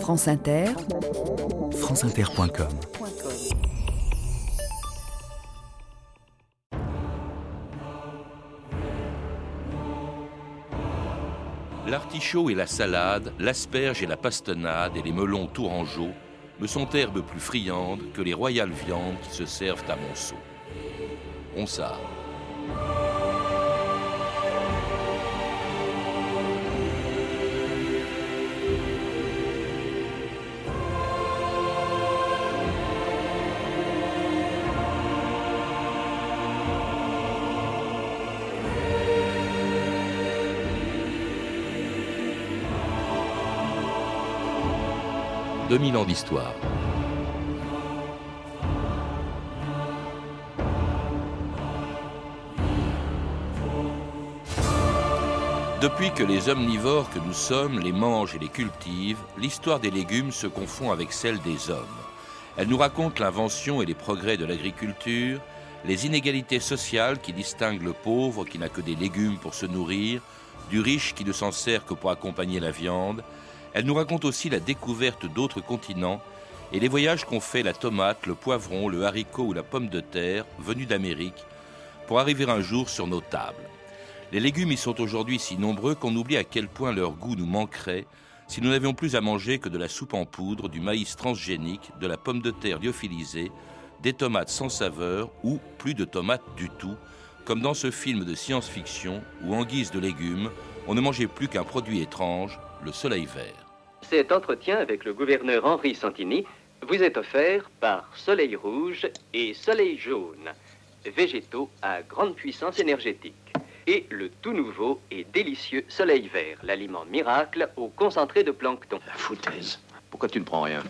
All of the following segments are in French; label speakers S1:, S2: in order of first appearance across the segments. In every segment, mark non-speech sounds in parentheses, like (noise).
S1: France Inter,
S2: franceinter.com
S3: L'artichaut et la salade, l'asperge et la pastonnade et les melons tourangeaux me sont herbes plus friandes que les royales viandes qui se servent à Monceau. On sait. 2000 ans d'histoire. Depuis que les omnivores que nous sommes les mangent et les cultivent, l'histoire des légumes se confond avec celle des hommes. Elle nous raconte l'invention et les progrès de l'agriculture, les inégalités sociales qui distinguent le pauvre qui n'a que des légumes pour se nourrir, du riche qui ne s'en sert que pour accompagner la viande, elle nous raconte aussi la découverte d'autres continents et les voyages qu'ont fait la tomate, le poivron, le haricot ou la pomme de terre venus d'Amérique pour arriver un jour sur nos tables. Les légumes y sont aujourd'hui si nombreux qu'on oublie à quel point leur goût nous manquerait si nous n'avions plus à manger que de la soupe en poudre, du maïs transgénique, de la pomme de terre lyophilisée, des tomates sans saveur ou plus de tomates du tout, comme dans ce film de science-fiction où en guise de légumes, on ne mangeait plus qu'un produit étrange, le soleil vert.
S4: Cet entretien avec le gouverneur Henri Santini vous est offert par Soleil Rouge et Soleil Jaune, végétaux à grande puissance énergétique, et le tout nouveau et délicieux Soleil Vert, l'aliment miracle au concentré de plancton.
S5: La foutaise.
S6: Pourquoi tu ne prends rien?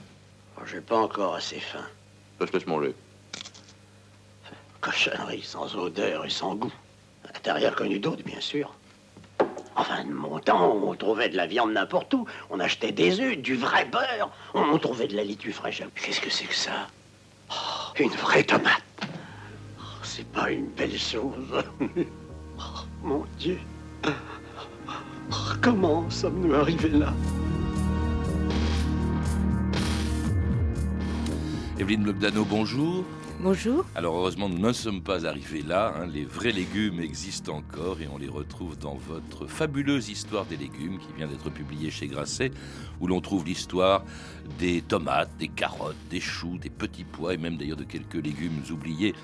S5: Oh, J'ai pas encore assez faim.
S6: Je te laisse manger.
S5: Cochonnerie sans odeur et sans goût. Intérieur connu d'autres, bien sûr. Enfin, de mon temps, on trouvait de la viande n'importe où. On achetait des œufs, du vrai beurre. On trouvait de la litue fraîche. Qu'est-ce que c'est que ça? Oh, Une vraie tomate. Oh, c'est pas une belle chose. (laughs) Oh, mon Dieu. Comment sommes-nous arrivés là?
S3: Evelyne Lobdano, bonjour.
S7: Bonjour.
S3: Alors heureusement, nous ne sommes pas arrivés là. Hein. Les vrais légumes existent encore et on les retrouve dans votre fabuleuse histoire des légumes qui vient d'être publiée chez Grasset, où l'on trouve l'histoire des tomates, des carottes, des choux, des petits pois et même d'ailleurs de quelques légumes oubliés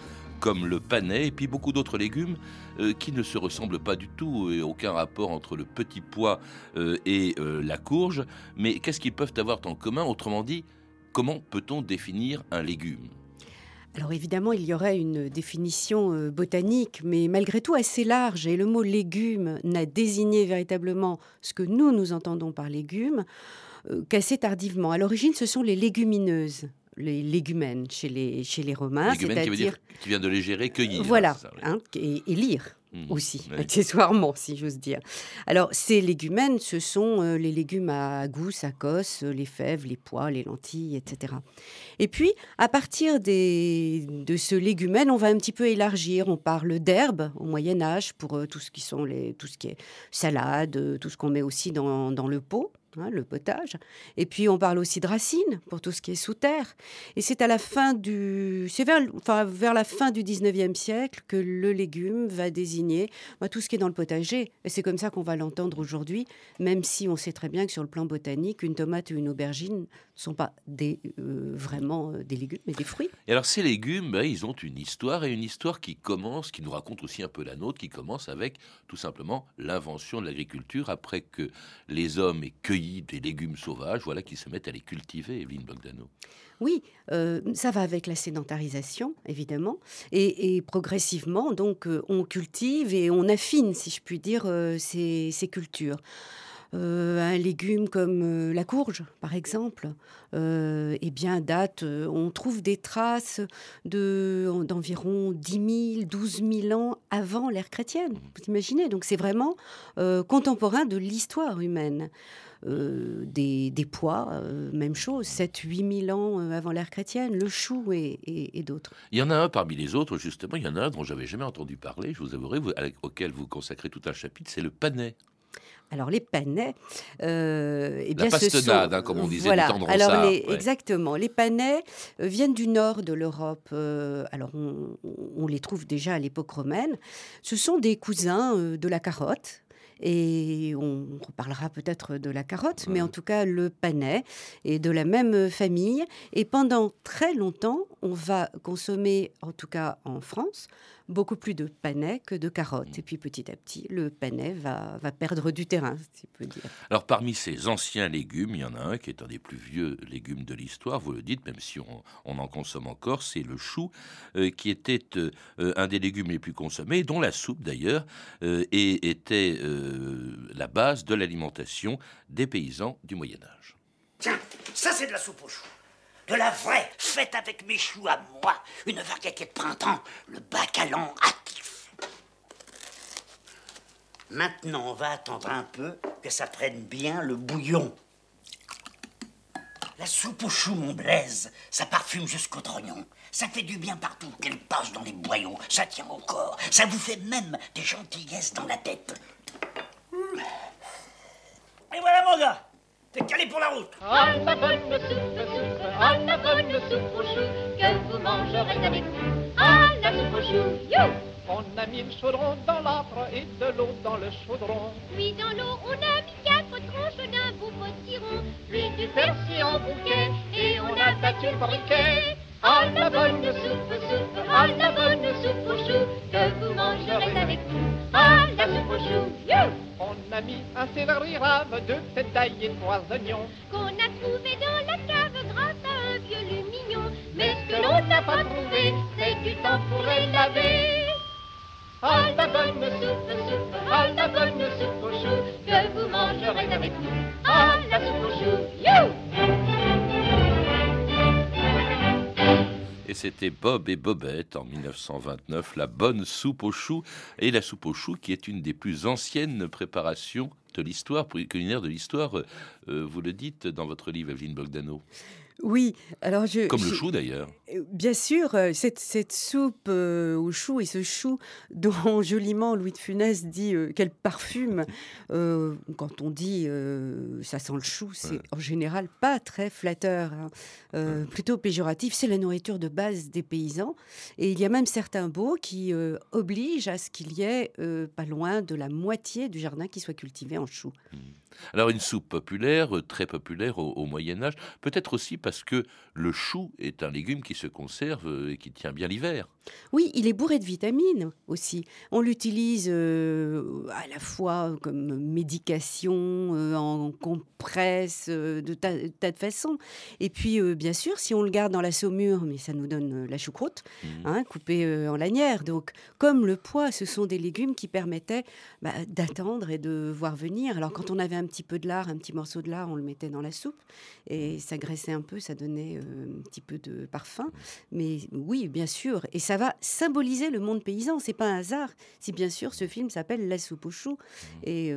S3: comme le panais et puis beaucoup d'autres légumes euh, qui ne se ressemblent pas du tout et aucun rapport entre le petit pois euh, et euh, la courge. Mais qu'est-ce qu'ils peuvent avoir en commun? Autrement dit, comment peut-on définir un légume?
S7: Alors évidemment, il y aurait une définition euh, botanique, mais malgré tout assez large, et le mot légume n'a désigné véritablement ce que nous, nous entendons par légumes euh, qu'assez tardivement. À l'origine, ce sont les légumineuses les légumènes chez les, chez les Romains.
S3: C'est-à-dire qui vient de légérer, cueillir.
S7: Voilà, hein, et, lire. Mmh, aussi, accessoirement, (laughs) si j'ose dire. Alors, ces légumènes, ce sont euh, les légumes à gousse, à cosse, les fèves, les pois, les lentilles, etc. Et puis, à partir des, de ce légumène, on va un petit peu élargir. On parle d'herbes au Moyen Âge pour euh, tout ce qui sont les, tout ce qui est salade, euh, tout ce qu'on met aussi dans, dans le pot. Hein, le potage. Et puis on parle aussi de racines pour tout ce qui est sous terre. Et c'est à la fin du, c'est vers, enfin, vers la fin du 19e siècle que le légume va désigner bah, tout ce qui est dans le potager. Et c'est comme ça qu'on va l'entendre aujourd'hui, même si on sait très bien que sur le plan botanique, une tomate ou une aubergine ne sont pas des, euh, vraiment euh, des légumes, mais des fruits.
S3: Et alors ces légumes, bah, ils ont une histoire et une histoire qui commence, qui nous raconte aussi un peu la nôtre, qui commence avec tout simplement l'invention de l'agriculture après que les hommes aient cueilli des légumes sauvages, voilà, qui se mettent à les cultiver, Evelyne Bogdano.
S7: Oui, euh, ça va avec la sédentarisation, évidemment, et, progressivement, donc, euh, on cultive et on affine, si je puis dire, euh, ces, cultures. un légume comme la courge, par exemple, eh bien, date, on trouve des traces de, d'environ 10 000, 12 000 ans avant l'ère chrétienne. Vous imaginez? Donc, c'est vraiment contemporain de l'histoire humaine. Euh, des, pois, euh, même chose, 7-8 000 ans euh, avant l'ère chrétienne, le chou et, d'autres.
S3: Il y en a un parmi les autres, justement, il y en a un dont j'avais jamais entendu parler, je vous avouerai, auquel vous consacrez tout un chapitre, c'est le panais.
S7: alors les panais,
S3: euh, eh bien, la pastonnade, hein, comme on disait
S7: voilà.
S3: du
S7: alors exactement, les panais viennent du nord de l'Europe. Euh, alors on, les trouve déjà à l'époque romaine. Ce sont des cousins de la carotte. Et on reparlera peut-être de la carotte, mais en tout cas, le panais est de la même famille. Et pendant très longtemps, on va consommer, en tout cas en France, beaucoup plus de panais que de carottes. Et puis petit à petit, le panais va, va perdre du terrain, si on peut dire.
S3: Alors parmi ces anciens légumes, il y en a un qui est un des plus vieux légumes de l'histoire, vous le dites, même si on, en consomme encore, c'est le chou, euh, qui était euh, un des légumes les plus consommés, dont la soupe d'ailleurs, euh, et était la base de l'alimentation des paysans du Moyen Âge.
S1: Tiens, ça c'est de la soupe au chou de la vraie, faite avec mes choux à moi, une variété de printemps, le bacalan actif. Maintenant, on va attendre un peu que ça prenne bien le bouillon. La soupe aux choux, mon Blaise, ça parfume jusqu'au trognon. Ça fait du bien partout qu'elle passe dans les boyaux. Ça tient au corps. Ça vous fait même des gentillesses dans la tête. Et voilà, mon gars T'es calé pour la route
S8: Ah, la bonne soupe, soupe, ah, la bonne soupe aux choux, que vous mangerez avec nous. Ah, la soupe aux choux, you
S9: On a mis le chaudron dans l'âtre et de l'eau dans le chaudron.
S8: Puis dans l'eau, on a mis quatre tranches d'un beau potiron.
S9: Puis du persil en bouquet et on a battu le briquet. Ah, la bonne soupe, soupe, ah, la bonne soupe aux choux, que vous mangerez avec nous. Ah, la soupe aux choux, you on a mis un céleri rave, deux têtes d'ail et trois oignons.
S8: Qu'on a trouvé dans la cave grâce à un vieux lumignon.
S9: Mais ce que l'on n'a pas trouvé, c'est du temps pour les laver. Ah, la bonne soupe, soupe, ah, la bonne soupe
S3: Et c'était Bob et Bobette en 1929, la bonne soupe aux choux. Et la soupe aux choux qui est une des plus anciennes préparations de l'histoire, culinaire de l'histoire. Euh, vous le dites dans votre livre, Evelyne Bogdano.
S7: Oui, alors je.
S3: Comme le chou d'ailleurs.
S7: Euh, bien sûr, euh, cette, cette soupe euh, au chou et ce chou (laughs) dont joliment Louis de Funès dit quel parfume. (laughs) quand on dit ça sent le chou, c'est en général pas très flatteur, hein. plutôt péjoratif. C'est la nourriture de base des paysans. Et il y a même certains baux qui obligent à ce qu'il y ait pas loin de la moitié du jardin qui soit cultivé en chou. Mmh.
S3: Alors une soupe populaire, très populaire au Moyen Âge, peut-être aussi parce que le chou est un légume qui se conserve et qui tient bien l'hiver.
S7: Oui, il est bourré de vitamines aussi. On l'utilise euh, à la fois comme médication, euh, en compresse, de tas de façons. Et puis, bien sûr, si on le garde dans la saumure, mais ça nous donne la choucroute, mmh. hein, coupée en lanière. Donc, comme le pois, ce sont des légumes qui permettaient bah, d'attendre et de voir venir. Alors, quand on avait un petit peu de lard, un petit morceau de lard, on le mettait dans la soupe et ça graissait un peu, ça donnait un petit peu de parfum. Mais oui, bien sûr. Et ça va symboliser le monde paysan. C'est pas un hasard si, bien sûr, ce film s'appelle La soupe aux choux. Et,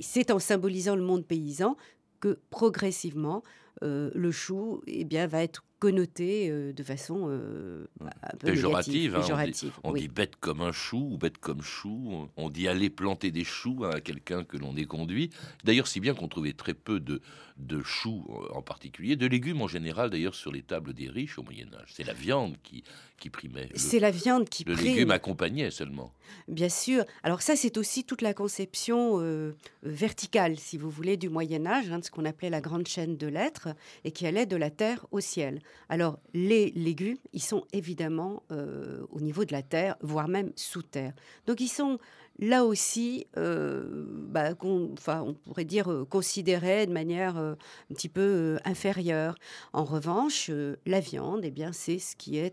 S7: c'est en symbolisant le monde paysan que progressivement, le chou eh bien, va être connoté euh, de façon euh, un peu
S3: péjorative. Hein, on, dit, bête comme un chou ou bête comme chou. On dit aller planter des choux à quelqu'un que l'on est conduit. D'ailleurs, si bien qu'on trouvait très peu de, de choux en particulier, de légumes en général d'ailleurs sur les tables des riches au Moyen Âge. C'est la viande qui, qui primait.
S7: C'est la viande qui
S3: Le légume accompagnait seulement.
S7: Bien sûr. Alors ça, c'est aussi toute la conception euh, verticale, si vous voulez, du Moyen Âge, hein, de ce qu'on appelait la grande chaîne de l'être, et qui allait de la terre au ciel. Alors, les légumes, ils sont évidemment euh, au niveau de la terre, voire même sous terre. Donc, ils sont là aussi, euh, bah, on, on pourrait dire euh, considérés de manière un petit peu inférieure. En revanche, la viande, eh bien, c'est ce qui est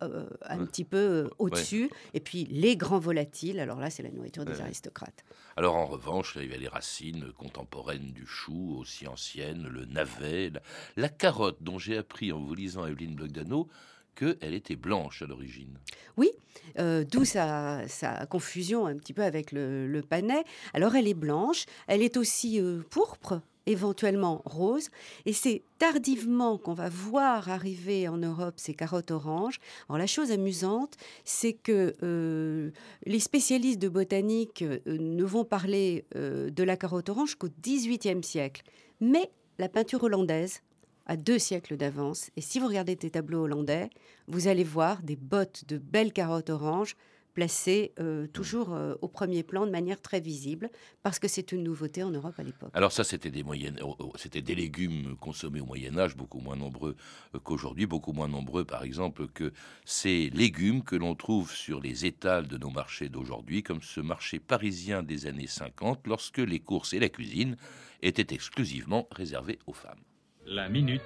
S7: un petit peu au-dessus. Et puis les grands volatiles, alors là, c'est la nourriture des aristocrates.
S3: Alors en revanche, il y a les racines contemporaines du chou, aussi anciennes, le navet, la, carotte, dont j'ai appris en vous lisant Evelyne Blogdano qu'elle était blanche à l'origine.
S7: Oui, euh, d'où sa, confusion un petit peu avec le, panais. Alors elle est blanche, elle est aussi euh, pourpre, éventuellement rose. Et c'est tardivement qu'on va voir arriver en Europe ces carottes oranges. Alors la chose amusante, c'est que euh, les spécialistes de botanique ne vont parler de la carotte orange qu'au XVIIIe siècle. Mais la peinture hollandaise a deux siècles d'avance. Et si vous regardez des tableaux hollandais, vous allez voir des bottes de belles carottes oranges placé euh, toujours euh, au premier plan de manière très visible, parce que c'est une nouveauté en Europe à l'époque.
S3: Alors ça, c'était des, oh, oh, c'était des légumes consommés au Moyen Âge, beaucoup moins nombreux euh, qu'aujourd'hui, beaucoup moins nombreux par exemple que ces légumes que l'on trouve sur les étals de nos marchés d'aujourd'hui, comme ce marché parisien des années 50, lorsque les courses et la cuisine étaient exclusivement réservées aux femmes.
S10: La minute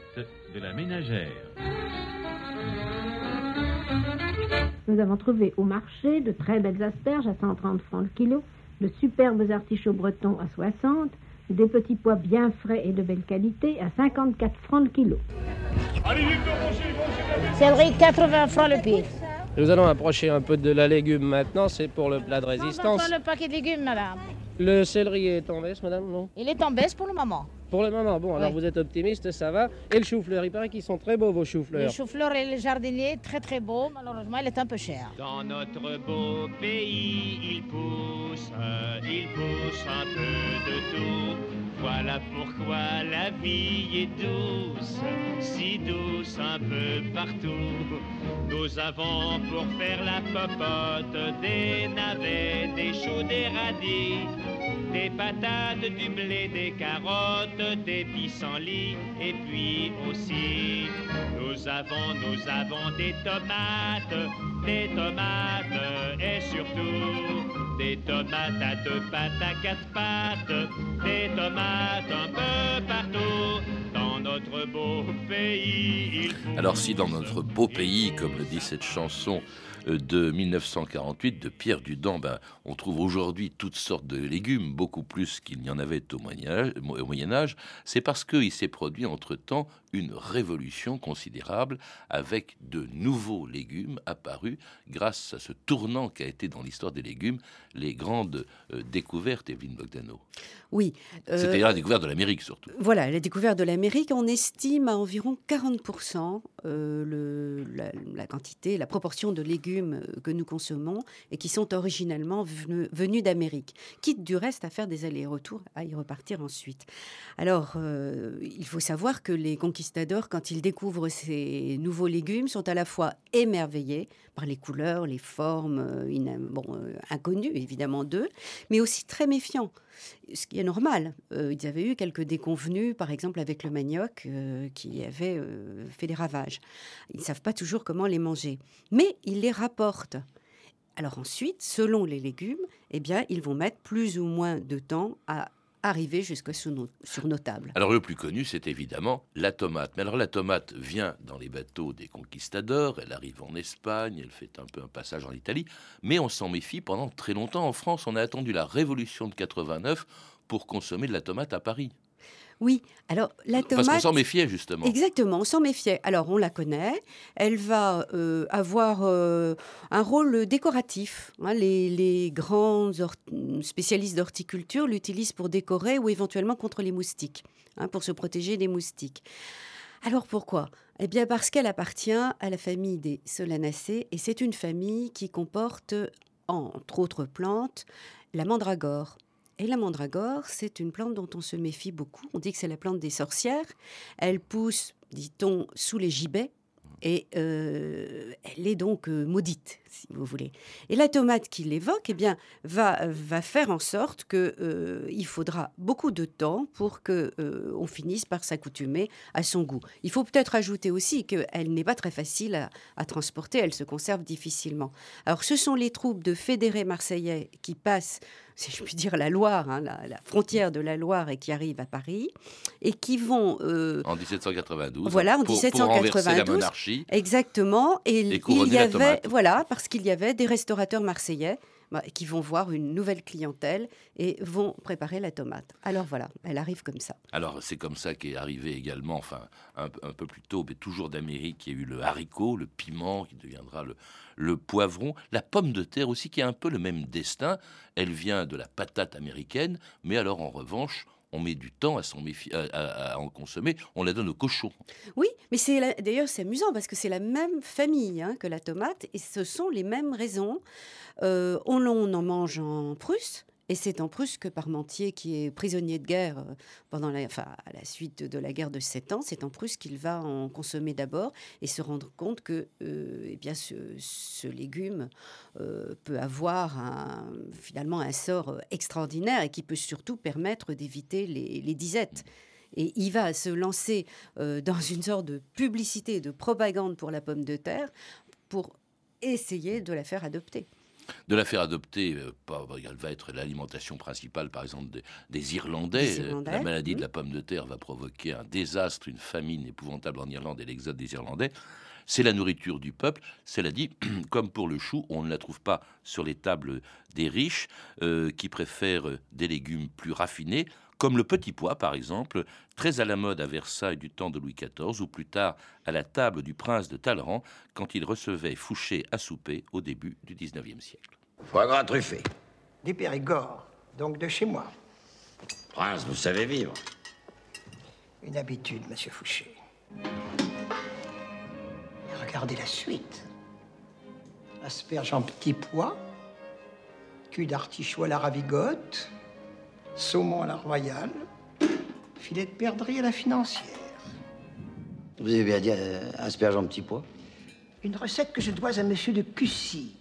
S10: de la ménagère.
S11: Nous avons trouvé au marché de très belles asperges à 130 francs le kilo, de superbes artichauts bretons à 60, des petits pois bien frais et de belle qualité à 54 francs le kilo.
S12: Céleri 80 francs le pied.
S13: Nous allons approcher un peu de la légume maintenant, c'est pour le plat de résistance.
S12: le paquet de légumes, madame.
S13: Le céleri est en baisse, madame, non?
S12: Il est en baisse pour le moment.
S13: Pour le moment, bon, alors
S12: Oui.
S13: vous êtes optimiste, ça va. Et le chou-fleur, il paraît qu'ils sont très beaux, vos choux-fleurs.
S12: Le chou-fleur et le jardinier, très très beau. Malheureusement, il est un peu cher.
S14: Dans notre beau pays, il pousse, il pousse un peu de tout. Voilà pourquoi la vie est douce, si douce un peu partout. Nous avons pour faire la popote des navets, des choux, des radis, des patates, du blé, des carottes, des pissenlits, et puis aussi nous avons, nous avons des tomates, des tomates, et surtout des tomates à deux pattes, à quatre pattes, des tomates un peu partout dans notre beau pays. il
S3: Alors si dans notre beau pays, comme le dit cette chanson de 1948 de Pierre Dudon, ben, on trouve aujourd'hui toutes sortes de légumes, beaucoup plus qu'il n'y en avait au Moyen Âge, au Moyen Âge, c'est parce qu'il s'est produit entre-temps une révolution considérable avec de nouveaux légumes apparus grâce à ce tournant qu'a été dans l'histoire des légumes les grandes euh, découvertes, Evelyne Bogdano.
S7: Oui. euh,
S3: C'est-à-dire la découverte de l'Amérique surtout.
S7: Voilà, la découverte de l'Amérique, on estime à environ 40% euh, le, la, la quantité, la proportion de légumes euh, que nous consommons et qui sont originellement venus, d'Amérique, quitte du reste à faire des allers-retours, à y repartir ensuite. Alors, euh, il faut savoir que les conquistadors, quand ils découvrent ces nouveaux légumes, sont à la fois émerveillés par les couleurs, les formes euh, inconnues évidemment d'eux, mais aussi très méfiants ce qui est normal. Euh, ils avaient eu quelques déconvenus, par exemple avec le manioc, euh, qui avait euh, fait des ravages. Ils ne savent pas toujours comment les manger, mais ils les rapportent. Alors ensuite, selon les légumes, eh bien, ils vont mettre plus ou moins de temps à arriver jusque nos, sur nos tables.
S3: Alors le plus connu, c'est évidemment la tomate. Mais alors la tomate vient dans les bateaux des conquistadors, elle arrive en Espagne, elle fait un peu un passage en Italie, mais on s'en méfie pendant très longtemps. En France, on a attendu la Révolution de 89 pour consommer de la tomate à Paris.
S7: Oui, alors la tomate...
S3: Parce qu'on s'en méfiait justement.
S7: Exactement, on s'en méfiait. Alors on la connaît, elle va euh, avoir euh, un rôle décoratif. hein. Les, les grands spécialistes d'horticulture l'utilisent pour décorer ou éventuellement contre les moustiques, hein, pour se protéger des moustiques. Alors pourquoi? Eh bien parce qu'elle appartient à la famille des Solanacées et c'est une famille qui comporte, entre autres plantes, la mandragore. Et la mandragore, c'est une plante dont on se méfie beaucoup. On dit que c'est la plante des sorcières. Elle pousse, dit-on, sous les gibets. Et euh, elle est donc euh, maudite, si vous voulez. Et la tomate qui l'évoque, eh bien, va, va faire en sorte que euh, il faudra beaucoup de temps pour que on finisse par s'accoutumer à son goût. Il faut peut-être ajouter aussi qu'elle n'est pas très facile à, à transporter, elle se conserve difficilement. Alors, ce sont les troupes de fédérés marseillais qui passent, si je puis dire, la Loire, hein, la, la frontière de la Loire, et qui arrivent à Paris, et qui vont euh,
S3: En 1792.
S7: voilà, en
S3: pour, pour renverser la
S7: 1792.
S3: monarchie.
S7: Exactement. Et
S3: Et
S7: il y avait, voilà, parce qu'il y avait des restaurateurs marseillais bah, qui vont voir une nouvelle clientèle et vont préparer la tomate. Alors voilà, elle arrive comme ça.
S3: Alors c'est comme ça qu'est arrivé également, enfin un, peu plus tôt, mais toujours d'Amérique, il y a eu le haricot, le piment qui deviendra le, le poivron, la pomme de terre aussi qui a un peu le même destin. Elle vient de la patate américaine, mais alors en revanche, on met du temps à, à, en consommer, on la donne au cochon.
S7: Oui, mais c'est d'ailleurs c'est amusant parce que c'est la même famille hein, que la tomate et ce sont les mêmes raisons. Euh, on, on en mange en Prusse, et c'est en Prusse que Parmentier, qui est prisonnier de guerre euh, pendant enfin, à la suite de la guerre de Sept ans, c'est en Prusse qu'il va en consommer d'abord et se rendre compte que euh, eh bien, ce, légume euh, peut avoir finalement un sort extraordinaire et qui peut surtout permettre d'éviter les disettes. Et il va se lancer dans une sorte de publicité, de propagande pour la pomme de terre pour essayer de la faire adopter
S3: de la faire adopter, euh, elle va être l'alimentation principale, par exemple, des, Irlandais. La maladie de la pomme de terre va provoquer un désastre, une famine épouvantable en Irlande et l'exode des Irlandais. C'est la nourriture du peuple. Cela dit, (clears throat) comme pour le chou, on ne la trouve pas sur les tables des riches euh, qui préfèrent des légumes plus raffinés comme le petit pois par exemple, très à la mode à Versailles du temps de Louis XIV, ou plus tard à la table du prince de Talleyrand, quand il recevait Fouché à souper au début du XIXe siècle.
S15: Foie gras truffé.
S16: Des Périgord, donc de chez moi.
S15: Prince, vous savez vivre.
S16: Une habitude, monsieur Fouché. regardez la suite. Asperge en petits pois, cul d'artichaut à la ravigote, saumon à la royale, filet de perdrix à la financière.
S15: Vous avez bien dit euh, asperge en petits pois
S16: Une recette que je dois à monsieur de Cussy.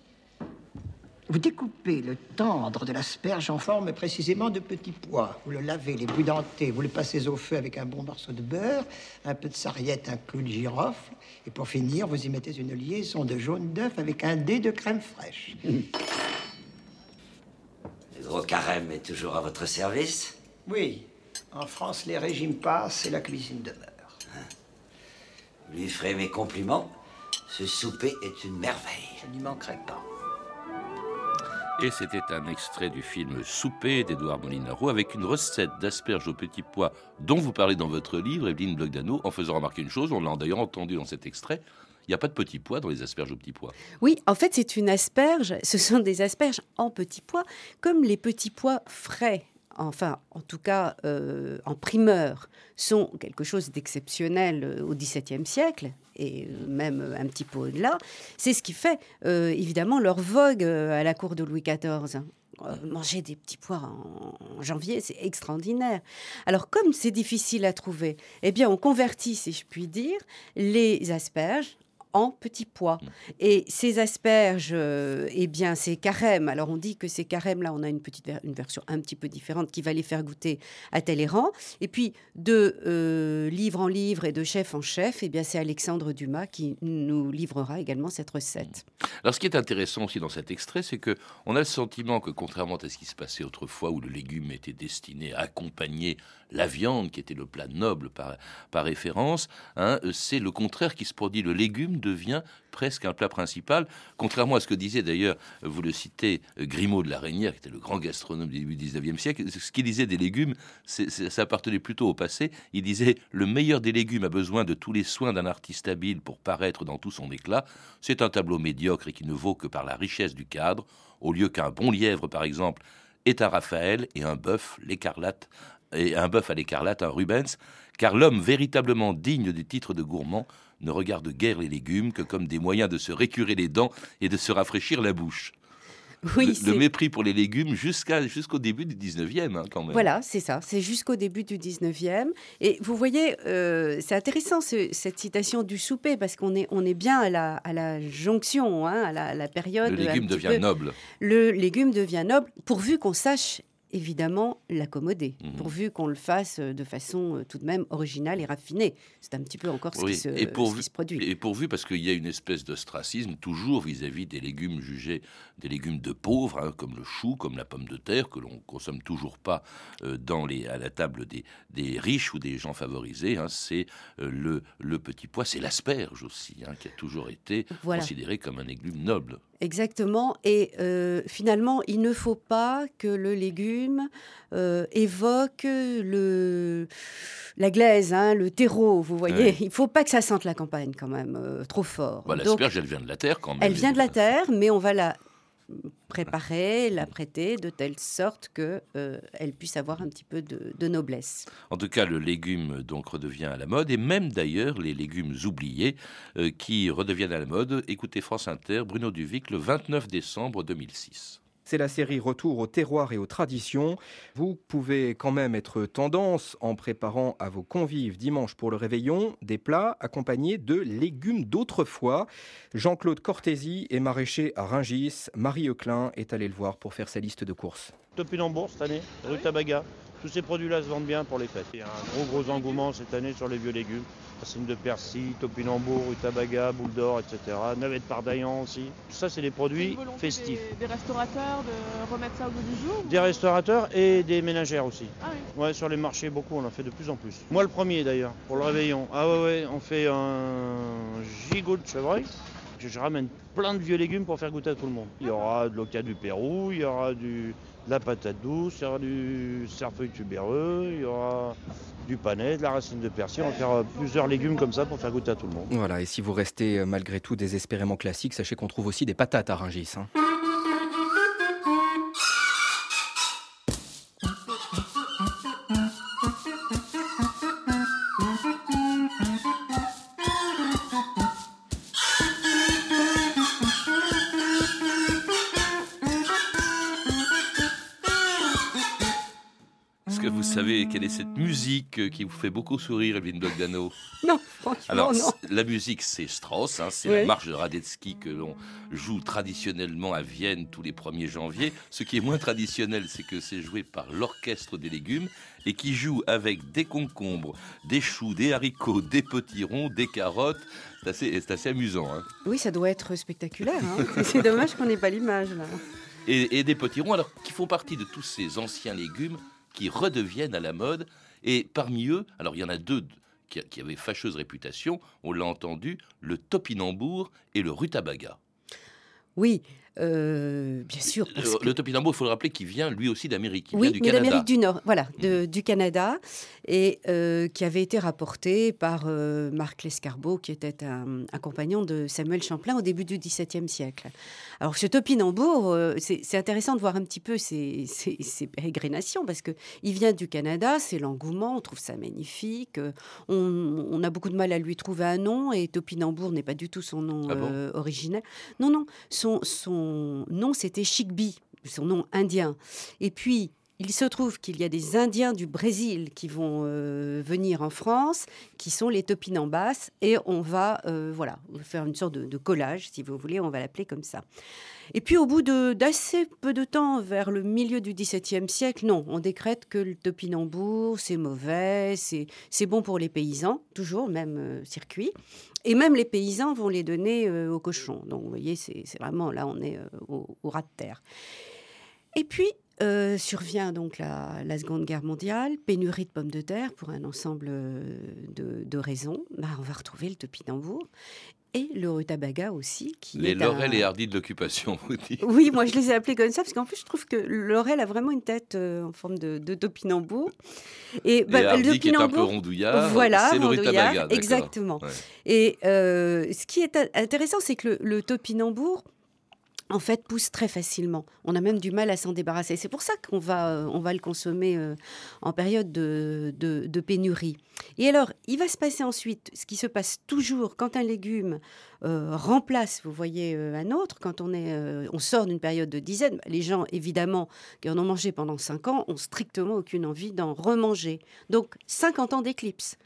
S16: Vous découpez le tendre de l'asperge en forme précisément de petits pois. Vous le lavez, les bouillantez, vous le passez au feu avec un bon morceau de beurre, un peu de sarriette, un clou de girofle. Et pour finir, vous y mettez une liaison de jaune d'œuf avec un dé de crème fraîche. (laughs)
S15: carême est toujours à votre service
S16: Oui. En France, les régimes passent et la cuisine demeure. Hein
S15: lui ferez mes compliments. Ce souper est une merveille.
S16: Je n'y manquerai pas.
S3: Et c'était un extrait du film Souper d'Edouard Molinaro avec une recette d'asperges aux petits pois dont vous parlez dans votre livre, Evelyne Blogdano, en faisant remarquer une chose, on l'a d'ailleurs entendu dans cet extrait, il n'y a pas de petits pois dans les asperges aux petits pois.
S7: Oui, en fait, c'est une asperge. Ce sont des asperges en petits pois, comme les petits pois frais. Enfin, en tout cas, euh, en primeur, sont quelque chose d'exceptionnel euh, au XVIIe siècle et euh, même un petit peu au-delà. C'est ce qui fait évidemment leur vogue à la cour de Louis XIV manger des petits pois en, janvier, c'est extraordinaire. Alors, comme c'est difficile à trouver, eh bien, on convertit, si je puis dire, les asperges en petits pois. Mm. Et ces asperges, euh, eh bien, ces carèmes, alors on dit que ces carèmes-là, on a une petite une version un petit peu différente qui va les faire goûter à Talleyrand. Et puis, de euh, livre en livre et de chef en chef, eh bien, c'est Alexandre Dumas qui nous livrera également cette recette.
S3: Mm. Alors, ce qui est intéressant aussi dans cet extrait, c'est que on a le sentiment que, contrairement à ce qui se passait autrefois, où le légume était destiné à accompagner la viande, qui était le plat noble par, par référence, hein, c'est le contraire qui se produit. Le légume devient presque un plat principal, contrairement à ce que disait d'ailleurs, vous le citez, Grimaud de la Reynière, qui était le grand gastronome du début du 19e siècle. Ce qu'il disait des légumes, ça appartenait plutôt au passé. Il disait Le meilleur des légumes a besoin de tous les soins d'un artiste habile pour paraître dans tout son éclat. C'est un tableau médiocre et qui ne vaut que par la richesse du cadre, au lieu qu'un bon lièvre, par exemple, est un Raphaël et un bœuf, l'écarlate, et un bœuf à l'écarlate, un Rubens, car l'homme véritablement digne du titre de gourmand ne regarde guère les légumes que comme des moyens de se récurer les dents et de se rafraîchir la bouche.
S7: Oui,
S3: le, mépris pour les légumes jusqu'à jusqu'au début du 19e, hein, quand même.
S7: Voilà, c'est ça. C'est jusqu'au début du 19e. Et vous voyez, euh, c'est intéressant cette citation du souper, parce qu'on est, on est bien à la, à la jonction, hein, à, la, période.
S3: Le légume devient noble.
S7: Le légume devient noble, pourvu qu'on sache évidemment l'accommoder, mhm. pourvu qu'on le fasse euh, de façon euh, tout de même originale et raffinée. C'est un petit peu encore ce, qui, se, et se produit.
S3: Et pourvu, parce qu'il y a une espèce d'ostracisme toujours vis-à-vis des légumes jugés des légumes de pauvres, hein, comme le chou, comme la pomme de terre, que l'on consomme toujours pas euh, dans les, à la table des, des riches ou des gens favorisés. Hein. c'est le, le petit pois, c'est l'asperge aussi, hein, qui a toujours été considéré comme un légume noble.
S7: Exactement. Et euh, finalement, il ne faut pas que le légume euh, évoque le, la glaise, hein, le terreau, vous voyez. Il ne faut pas que ça sente la campagne quand même euh, trop fort.
S3: Bah, L'asperge, elle vient de la terre quand même.
S7: Elle vient de la terre, mais on va la préparer, la prêter de telle sorte que euh, elle puisse avoir un petit peu de, noblesse.
S3: En tout cas, le légume donc redevient à la mode et même d'ailleurs les légumes oubliés euh, qui redeviennent à la mode. Écoutez France Inter, Bruno Duvic, le 29 décembre 2006.
S17: C'est la série Retour au terroir et aux traditions. Vous pouvez quand même être tendance en préparant à vos convives dimanche pour le réveillon des plats accompagnés de légumes d'autrefois. Jean-Claude Cortési est maraîcher à Ringis. Marie Euclin est allée le voir pour faire sa liste de courses.
S18: Topinambour cette année, rue Tabaga. Tous ces produits-là se vendent bien pour les fêtes. Il y a un gros gros engouement cette année sur les vieux légumes. Racines de persil, topinambour, rutabaga, boule d'or, etc. Navette pardaillan aussi. Tout ça, c'est des produits festifs.
S19: Des, restaurateurs de remettre ça au goût du jour
S18: Des restaurateurs et des ménagères aussi.
S19: Ah oui.
S18: Ouais, sur les marchés, beaucoup, on en fait de plus en plus. Moi, le premier d'ailleurs, pour le réveillon. Ah ouais, ouais, on fait un gigot de chevreuil je ramène plein de vieux légumes pour faire goûter à tout le monde. Il y aura de l'oca du Pérou, il y aura du, de la patate douce, il y aura du cerfeuil tubéreux, il y aura du panais, de la racine de persil. On va faire euh, plusieurs légumes comme ça pour faire goûter à tout le monde.
S17: Voilà, et si vous restez euh, malgré tout désespérément classique, sachez qu'on trouve aussi des patates à Rungis. Hein.
S3: Quelle est cette musique qui vous fait beaucoup sourire, Evelyne Bogdano (laughs)
S7: Non, franchement,
S3: Alors,
S7: non.
S3: La musique, c'est Strauss, hein, c'est la marche de Radetzky que l'on joue traditionnellement à Vienne tous les 1er janvier. Ce qui est moins traditionnel, c'est que c'est joué par l'orchestre des légumes et qui joue avec des concombres, des choux, des haricots, des potirons, des carottes. C'est assez, assez, amusant. Hein.
S7: Oui, ça doit être spectaculaire. Hein. (laughs) c'est dommage qu'on n'ait pas l'image là.
S3: Et, et, des potirons, alors qui font partie de tous ces anciens légumes qui redeviennent à la mode. Et parmi eux, alors il y en a deux qui, qui avaient fâcheuse réputation, on l'a entendu, le topinambour et le rutabaga.
S7: Oui, euh, bien sûr.
S3: Le, que... topinambour, il faut le rappeler, qui vient lui aussi d'Amérique.
S7: Oui,
S3: du
S7: mais d'Amérique du Nord, voilà, de, du Canada, et euh, qui avait été rapporté par euh, Marc Lescarbot, qui était un, un, compagnon de Samuel Champlain au début du XVIIe siècle. Alors, ce topinambour, c'est intéressant de voir un petit peu ses, ses, ses pérégrinations, parce qu'il vient du Canada, c'est l'engouement, on trouve ça magnifique, on, on, a beaucoup de mal à lui trouver un nom, et topinambour n'est pas du tout son nom
S3: ah bon?
S7: originel. Non, non, son, son nom, c'était Chicby, son nom indien. Et puis, il se trouve qu'il y a des Indiens du Brésil qui vont euh, venir en France, qui sont les topinambas, et on va euh, voilà faire une sorte de, collage, si vous voulez, on va l'appeler comme ça. Et puis au bout d'assez peu de temps, vers le milieu du XVIIe siècle, non, on décrète que le topinambour, c'est mauvais, c'est bon pour les paysans, toujours, même euh, circuit. Et même les paysans vont les donner aux cochons. Donc vous voyez, c'est vraiment, là, on est au, au ras de terre. Et puis, euh, survient donc la, la, Seconde Guerre mondiale, pénurie de pommes de terre pour un ensemble de, de raisons. Bah, on va retrouver le topinambour et le rutabaga aussi. Qui
S3: les
S7: un...
S3: et hardis de l'occupation, (laughs) vous dites
S7: Oui, moi je les ai appelés comme ça parce qu'en plus je trouve que laurel a vraiment une tête euh, en forme de, de topinambour.
S3: Et, bah, et le qui est un peu rondouillard,
S7: voilà,
S3: c'est le rutabaga.
S7: Exactement.
S3: Ouais.
S7: Et euh, ce qui est intéressant, c'est que le, le topinambour en fait, pousse très facilement. On a même du mal à s'en débarrasser. C'est pour ça qu'on va, on va le consommer euh, en période de, pénurie. Et alors, il va se passer ensuite ce qui se passe toujours quand un légume euh, remplace, vous voyez, euh, un autre, quand on, est, euh, on sort d'une période de dizaines. Les gens, évidemment, qui en ont mangé pendant 5 ans, ont strictement aucune envie d'en remanger. Donc, 50 ans d'éclipse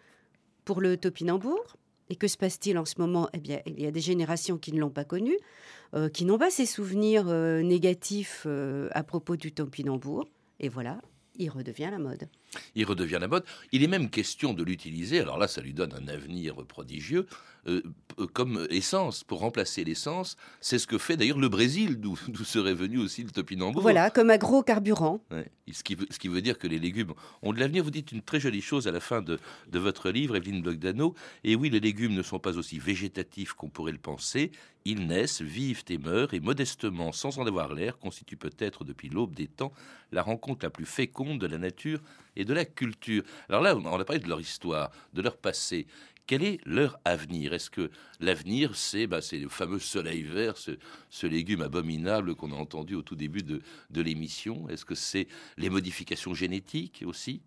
S7: pour le topinambour. Et que se passe-t-il en ce moment? Eh bien, il y a des générations qui ne l'ont pas connu, euh, qui n'ont pas ces souvenirs euh, négatifs euh, à propos du topinambour. Et voilà, il redevient la mode.
S3: Il redevient la mode. Il est même question de l'utiliser, alors là ça lui donne un avenir prodigieux, euh, comme essence, pour remplacer l'essence. C'est ce que fait d'ailleurs le Brésil, d'où (laughs) serait venu aussi le topinambour.
S7: Voilà, comme agrocarburant.
S3: Ouais. Ce, qui veut, ce, qui veut, dire que les légumes ont de l'avenir. Vous dites une très jolie chose à la fin de, de votre livre, Evelyne Blogdano. Et oui, les légumes ne sont pas aussi végétatifs qu'on pourrait le penser. Ils naissent, vivent et meurent, et modestement, sans en avoir l'air, constituent peut-être depuis l'aube des temps la rencontre la plus féconde de la nature et de la culture. Alors là, on a parlé de leur histoire, de leur passé. Quel est leur avenir? Est-ce que l'avenir, c'est bah, le fameux soleil vert, ce, légume abominable qu'on a entendu au tout début de l'émission? Est-ce que c'est les modifications génétiques aussi?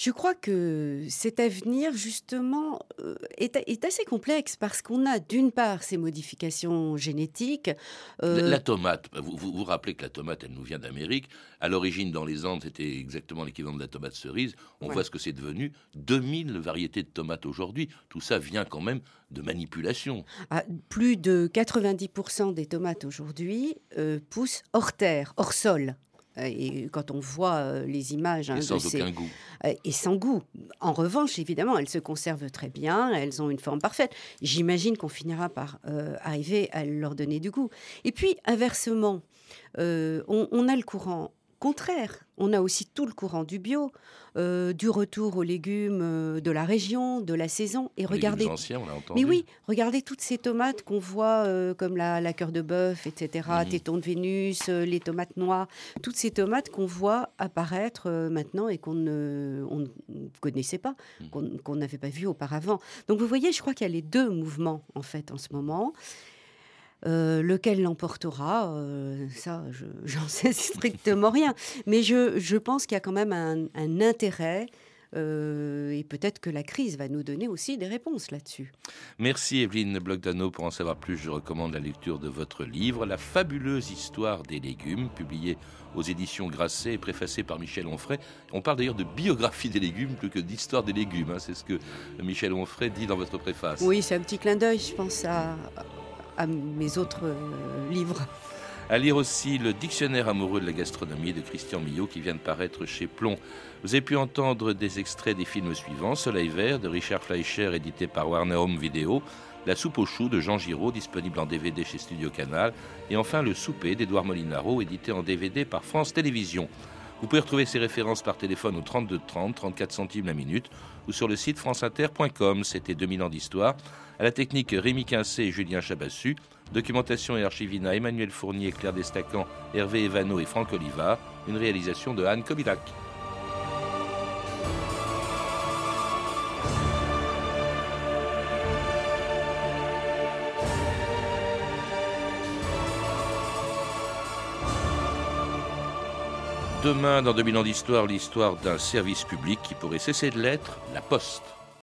S7: Je crois que cet avenir, justement, euh, est, assez complexe parce qu'on a d'une part ces modifications génétiques.
S3: Euh, la, tomate, vous, vous, rappelez que la tomate, elle nous vient d'Amérique. À l'origine, dans les Andes, c'était exactement l'équivalent de la tomate cerise. On voit ce que c'est devenu. 2000 variétés de tomates aujourd'hui. Tout ça vient quand même de manipulation.
S7: Ah, plus de 90% des tomates aujourd'hui euh, poussent hors terre, hors sol. Euh, et quand on voit euh, les images...
S3: Hein, et sans aucun goût.
S7: Euh, et sans goût. En revanche, évidemment, elles se conservent très bien, elles ont une forme parfaite. J'imagine qu'on finira par arriver à leur donner du goût. Et puis, inversement, on, a le courant contraire. On a aussi tout le courant du bio, euh, du retour aux légumes euh, de la région, de la saison. Et regardez,
S3: anciens, on entendu.
S7: mais oui, regardez toutes ces tomates qu'on voit euh, comme la, la cœur de bœuf, etc., mmh. téton de Vénus, les tomates noires, toutes ces tomates qu'on voit apparaître maintenant et qu'on ne, on ne connaissait pas, mmh. qu'on n'avait pas vu auparavant. Donc vous voyez, je crois qu'il y a les deux mouvements en fait en ce moment. Euh, lequel l'emportera, euh, ça, (laughs) j'en sais strictement rien. Mais je, je pense qu'il y a quand même un, intérêt. Euh, et peut-être que la crise va nous donner aussi des réponses là-dessus.
S3: Merci Evelyne Blogdano. Pour en savoir plus, je recommande la lecture de votre livre, La fabuleuse histoire des légumes, publié aux éditions Grasset et préfacé par Michel Onfray. On parle d'ailleurs de biographie des légumes plus que d'histoire des légumes. Hein. C'est ce que Michel Onfray dit dans votre préface.
S7: Oui, c'est un petit clin d'œil, je pense, à, à mes autres euh, livres.
S3: À lire aussi le Dictionnaire amoureux de la gastronomie de Christian Millot qui vient de paraître chez Plomb. Vous avez pu entendre des extraits des films suivants Soleil vert de Richard Fleischer, édité par Warner Home Video, La soupe aux choux de Jean Giraud, disponible en DVD chez Studio Canal, et enfin Le souper d'Edouard Molinaro, édité en DVD par France Télévisions. Vous pouvez retrouver ces références par téléphone au 32 30, 34 centimes la minute, ou sur le site franceinter.com. C'était 2000 ans d'histoire. À la technique, Rémi Quincé et Julien Chabassu. Documentation et archivina, Emmanuel Fournier, Claire Destacan, Hervé Evano et Franck Oliva. Une réalisation de Anne Kobilac. Demain, dans 2000 ans d'histoire, l'histoire d'un service public qui pourrait cesser de l'être, la Poste.